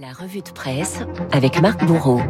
La revue de presse avec Marc Bourreau.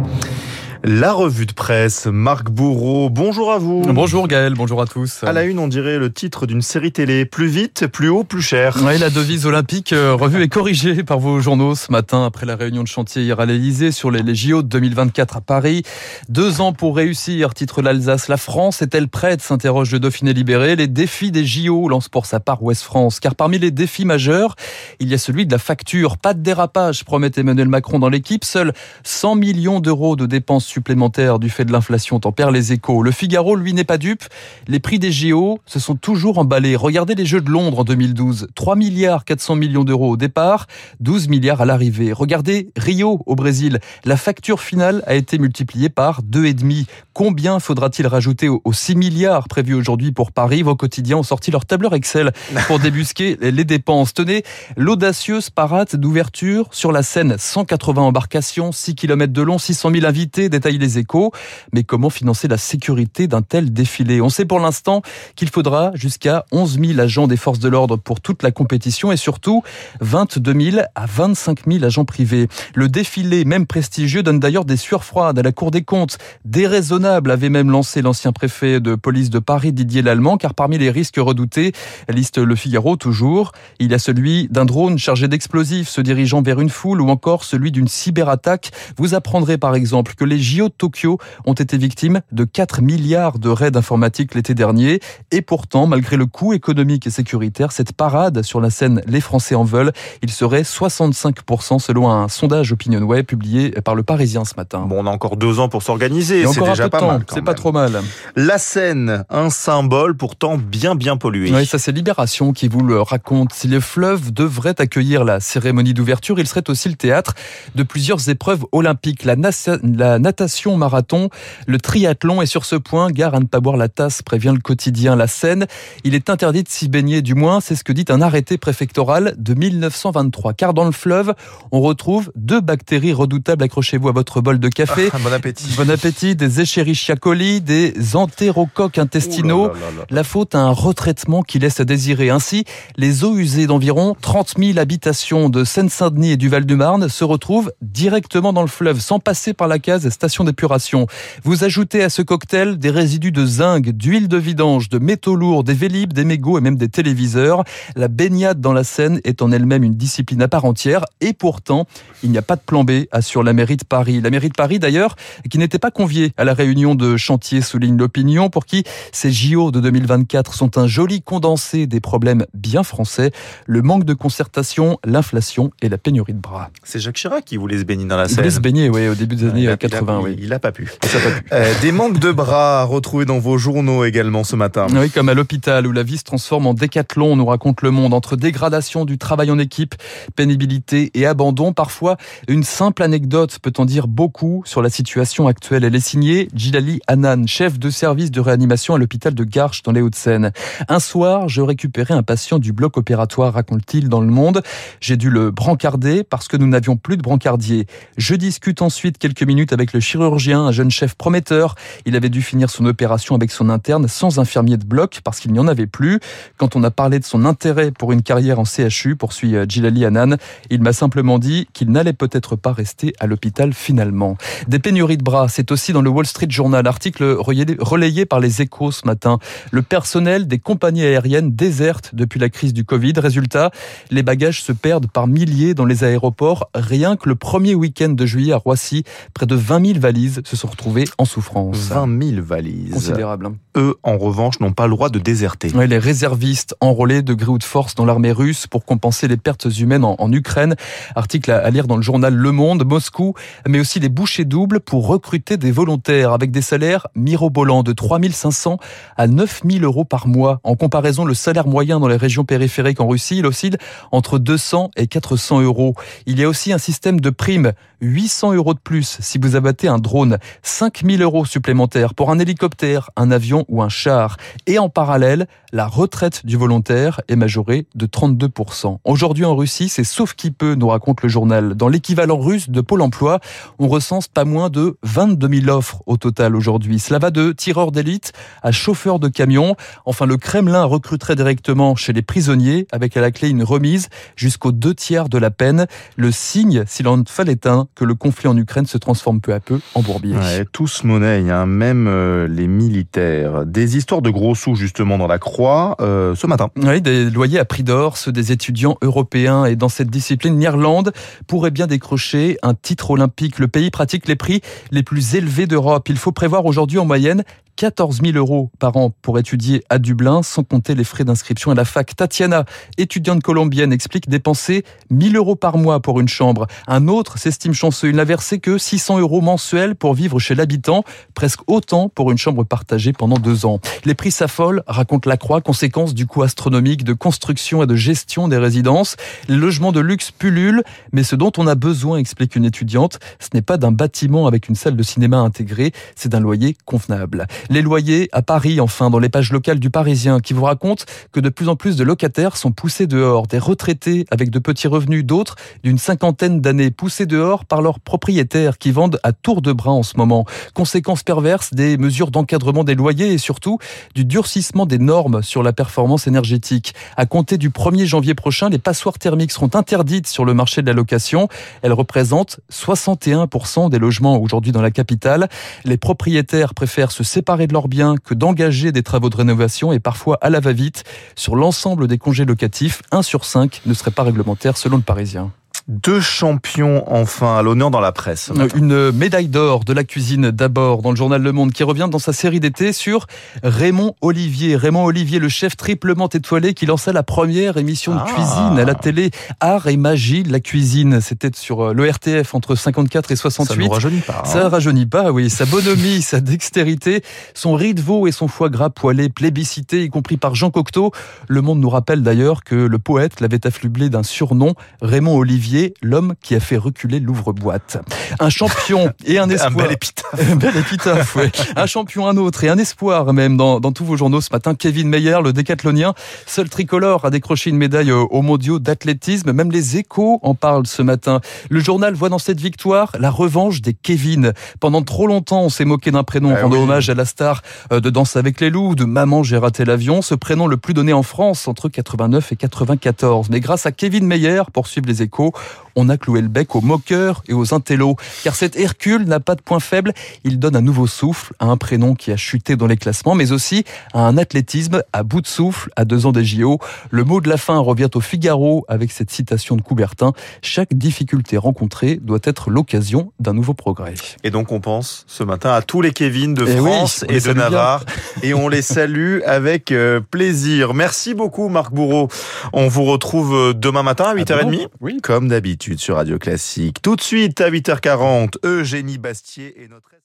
La revue de presse, Marc Bourreau, bonjour à vous. Bonjour Gaël, bonjour à tous. À la une, on dirait le titre d'une série télé. Plus vite, plus haut, plus cher. Oui, la devise olympique euh, revue et corrigée par vos journaux ce matin après la réunion de chantier hier à l'Elysée sur les, les JO de 2024 à Paris. Deux ans pour réussir, titre l'Alsace. La France est-elle prête s'interroge le Dauphiné libéré. Les défis des JO lance pour sa part Ouest France. Car parmi les défis majeurs, il y a celui de la facture. Pas de dérapage, promet Emmanuel Macron dans l'équipe. Seuls 100 millions d'euros de dépenses supplémentaires du fait de l'inflation tempère les échos. Le Figaro, lui, n'est pas dupe. Les prix des JO se sont toujours emballés. Regardez les Jeux de Londres en 2012. 3 milliards 400 millions d'euros au départ, 12 milliards à l'arrivée. Regardez Rio au Brésil. La facture finale a été multipliée par 2,5. Combien faudra-t-il rajouter aux 6 milliards prévus aujourd'hui pour Paris? Vos quotidiens ont sorti leur tableur Excel pour débusquer les dépenses. Tenez, l'audacieuse parade d'ouverture sur la Seine. 180 embarcations, 6 km de long, 600 000 invités, détaillent les échos. Mais comment financer la sécurité d'un tel défilé On sait pour l'instant qu'il faudra jusqu'à 11 000 agents des forces de l'ordre pour toute la compétition et surtout 22 000 à 25 000 agents privés. Le défilé, même prestigieux, donne d'ailleurs des sueurs froides à la Cour des comptes. Déraisonnable avait même lancé l'ancien préfet de police de Paris, Didier Lallemand, car parmi les risques redoutés, liste Le Figaro toujours, il y a celui d'un drone chargé d'explosifs se dirigeant vers une foule ou encore celui d'une cyberattaque. Vous apprendrez par exemple que les JO de Tokyo ont été victimes de 4 milliards de raids informatiques l'été dernier. Et pourtant, malgré le coût économique et sécuritaire, cette parade sur la scène Les Français en veulent, il serait 65% selon un sondage OpinionWay publié par le Parisien ce matin. Bon, on a encore deux ans pour s'organiser. C'est déjà pas temps, mal. c'est pas trop mal. La Seine, un symbole pourtant bien bien pollué. Oui, ça c'est Libération qui vous le raconte. Si le fleuve devrait accueillir la cérémonie d'ouverture, il serait aussi le théâtre de plusieurs épreuves olympiques. La, la natation marathon, le triathlon et sur ce point, gare à ne pas boire la tasse, prévient le quotidien La Seine. Il est interdit de s'y baigner, du moins c'est ce que dit un arrêté préfectoral de 1923. Car dans le fleuve, on retrouve deux bactéries redoutables. Accrochez-vous à votre bol de café. Ah, bon appétit. Bon appétit, des Escherichia coli, des entérocoques intestinaux. Ouh là là là là. La faute à un retraitement qui laisse à désirer. Ainsi, les eaux usées d'environ 30 000 habitations de Seine-Saint-Denis et du Val-de-Marne se retrouvent directement dans le fleuve, sans passer par la case station d'épuration. Vous ajoutez à ce cocktail des résidus de zinc, d'huile de vidange, de métaux lourds, des vélib, des mégots et même des téléviseurs. La baignade dans la Seine est en elle-même une discipline à part entière. Et pourtant, il n'y a pas de plan B, assure la mairie de Paris. La mairie de Paris, d'ailleurs, qui n'était pas conviée à la réunion de chantier, souligne l'opinion, pour qui ces JO de 2024 sont un joli condensé des problèmes bien français, le manque de concertation, l'inflation et la pénurie de bras. C'est Jacques Chirac qui voulait se baigner dans la Seine. voulez se baigner, oui, au début des Il années a- euh, 80, il a, oui. il a pas pu. Ça a pas pu. Euh, des manques de bras retrouvés dans vos journaux également ce matin. Oui, comme à l'hôpital où la vie se transforme en décathlon, nous raconte le monde, entre dégradation du travail en équipe, pénibilité et abandon. Parfois, une simple anecdote peut en dire beaucoup sur la situation actuelle. Elle est signée Gilali Hanan, chef de service de réanimation à l'hôpital de Garches dans les Hauts-de-Seine. Un soir, je récupérais un patient du bloc opératoire, raconte-t-il dans le monde. J'ai dû le brancarder parce que nous n'avions plus de brancardier. Je discute ensuite quelques minutes avec le chirurgien, un jeune chef prometteur. Il avait dû finir son opération avec son interne sans infirmier de bloc parce qu'il n'y en avait plus. Quand on a parlé de son intérêt pour une carrière en CHU, poursuit euh, Djilali Hanan, il m'a simplement dit qu'il n'allait peut-être pas rester à l'hôpital finalement. Des pénuries de bras, c'est aussi dans le Wall Street Journal, article relayé par les échos ce matin. Le personnel des compagnies aériennes déserte depuis la crise du Covid. Résultat, les bagages se perdent par milliers dans les aéroports. Rien que le premier week-end de juillet à Roissy, près de 20 000 valises se sont retrouvées en souffrance. 20 000 valises. Considérable. hein. Eux, en revanche, n'ont pas le droit de déserter. Ouais, les réservistes enrôlés de gré ou de force dans l'armée russe pour compenser les pertes humaines en, en Ukraine. Article à, à lire dans le journal Le Monde, Moscou, mais aussi les bouchées doubles pour recruter des volontaires avec des salaires mirobolants de 3500 à 9000 euros par mois. En comparaison, le salaire moyen dans les régions périphériques en Russie, il oscille entre 200 et 400 euros. Il y a aussi un système de primes, 800 euros de plus si vous abattez un drone. 5000 euros supplémentaires pour un hélicoptère, un avion ou un char. Et en parallèle, la retraite du volontaire est majorée de 32%. Aujourd'hui en Russie, c'est sauf qui peut, nous raconte le journal. Dans l'équivalent russe de Pôle emploi, on recense pas moins de 22 000 offres au total aujourd'hui. Cela va de tireurs d'élite à chauffeurs de camions. Enfin, le Kremlin recruterait directement chez les prisonniers avec à la clé une remise jusqu'aux deux tiers de la peine. Le signe, s'il en fallait un, que le conflit en Ukraine se transforme peu à peu en bourbier. Ouais, tous monnaie, hein, même euh, les militaires. Des histoires de gros sous justement dans la croix euh, ce matin. Oui, des loyers à prix d'or, ceux des étudiants européens. Et dans cette discipline, l'Irlande pourrait bien décrocher un titre olympique. Le pays pratique les prix les plus élevés d'Europe. Il faut prévoir aujourd'hui en moyenne 14 000 euros par an pour étudier à Dublin, sans compter les frais d'inscription à la fac. Tatiana, étudiante colombienne, explique dépenser 1000 euros par mois pour une chambre. Un autre s'estime chanceux. Il n'a versé que 600 euros mensuels pour vivre chez l'habitant, presque autant pour une chambre partagée pendant deux ans. Les prix s'affolent, raconte la Croix, conséquence du coût astronomique de construction et de gestion des résidences. Les logements de luxe pullulent, mais ce dont on a besoin, explique une étudiante, ce n'est pas d'un bâtiment avec une salle de cinéma intégrée, c'est d'un loyer convenable. Les loyers à Paris, enfin, dans les pages locales du Parisien, qui vous racontent que de plus en plus de locataires sont poussés dehors, des retraités avec de petits revenus, d'autres d'une cinquantaine d'années, poussés dehors par leurs propriétaires qui vendent à tour de bras en ce moment. Conséquence perverse des mesures d'encadrement des loyers et surtout du durcissement des normes sur la performance énergétique. À compter du 1er janvier prochain, les passoires thermiques seront interdites sur le marché de la location. Elles représentent 61% des logements aujourd'hui dans la capitale. Les propriétaires préfèrent se séparer de leurs biens que d'engager des travaux de rénovation et parfois à la va-vite. Sur l'ensemble des congés locatifs, 1 sur 5 ne serait pas réglementaire selon le Parisien. Deux champions enfin à l'honneur dans la presse. Une médaille d'or de la cuisine d'abord dans le journal Le Monde qui revient dans sa série d'été sur Raymond Olivier. Raymond Olivier, le chef triplement étoilé qui lançait la première émission de ah. cuisine à la télé. Art et magie de la cuisine. C'était sur euh, le RTF entre 54 et 68. Ça ne rajeunit pas. Hein. Ça rajeunit pas, oui. Sa bonhomie, sa dextérité, son riz de veau et son foie gras poêlé, plébiscité, y compris par Jean Cocteau. Le Monde nous rappelle d'ailleurs que le poète l'avait affublé d'un surnom, Raymond Olivier l'homme qui a fait reculer l'ouvre-boîte. Un champion et un espoir. un bel épitaphe. bel épitaphe, Un champion, un autre et un espoir même dans, dans tous vos journaux ce matin. Kevin Meyer, le décathlonien, seul tricolore, a décroché une médaille aux mondiaux d'athlétisme. Même les échos en parlent ce matin. Le journal voit dans cette victoire la revanche des Kevin. Pendant trop longtemps, on s'est moqué d'un prénom ah rendant hommage à la star euh, de Danse avec les loups, de Maman, j'ai raté l'avion. Ce prénom le plus donné en France entre 89 et 94. Mais grâce à Kevin Meyer, poursuivent les échos, on a cloué le bec aux moqueurs et aux intellos. Car cet Hercule n'a pas de point faible, il donne un nouveau souffle à un prénom qui a chuté dans les classements, mais aussi à un athlétisme à bout de souffle à deux ans des JO. Le mot de la fin revient au Figaro avec cette citation de Coubertin. Chaque difficulté rencontrée doit être l'occasion d'un nouveau progrès. Et donc on pense ce matin à tous les Kevin de eh France et de Navarre et on les salue avec euh, plaisir. Merci beaucoup Marc Bourreau. On vous retrouve euh, demain matin à 8h30 oui. comme d'habitude sur Radio Classique. Tout de suite à 8h40, Eugénie Bastier et notre